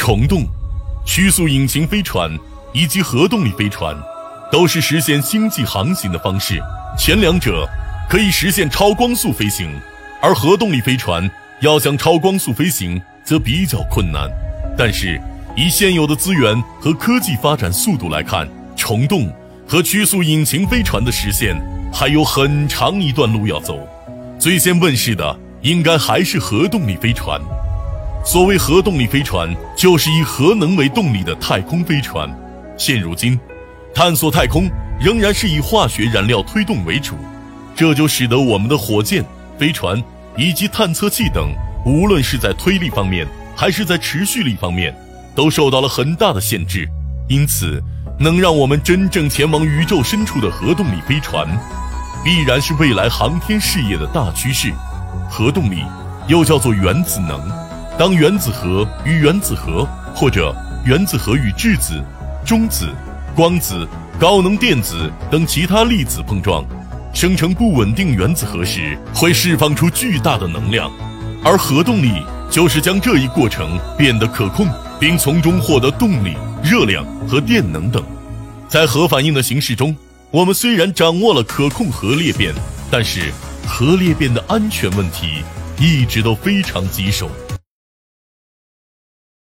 虫洞、曲速引擎飞船以及核动力飞船，都是实现星际航行的方式。前两者可以实现超光速飞行，而核动力飞船要想超光速飞行则比较困难。但是，以现有的资源和科技发展速度来看，虫洞和曲速引擎飞船的实现还有很长一段路要走。最先问世的应该还是核动力飞船。所谓核动力飞船，就是以核能为动力的太空飞船。现如今，探索太空仍然是以化学燃料推动为主，这就使得我们的火箭、飞船以及探测器等，无论是在推力方面还是在持续力方面，都受到了很大的限制。因此，能让我们真正前往宇宙深处的核动力飞船，必然是未来航天事业的大趋势。核动力又叫做原子能。当原子核与原子核，或者原子核与质子、中子、光子、高能电子等其他粒子碰撞，生成不稳定原子核时，会释放出巨大的能量。而核动力就是将这一过程变得可控，并从中获得动力、热量和电能等。在核反应的形式中，我们虽然掌握了可控核裂变，但是核裂变的安全问题一直都非常棘手。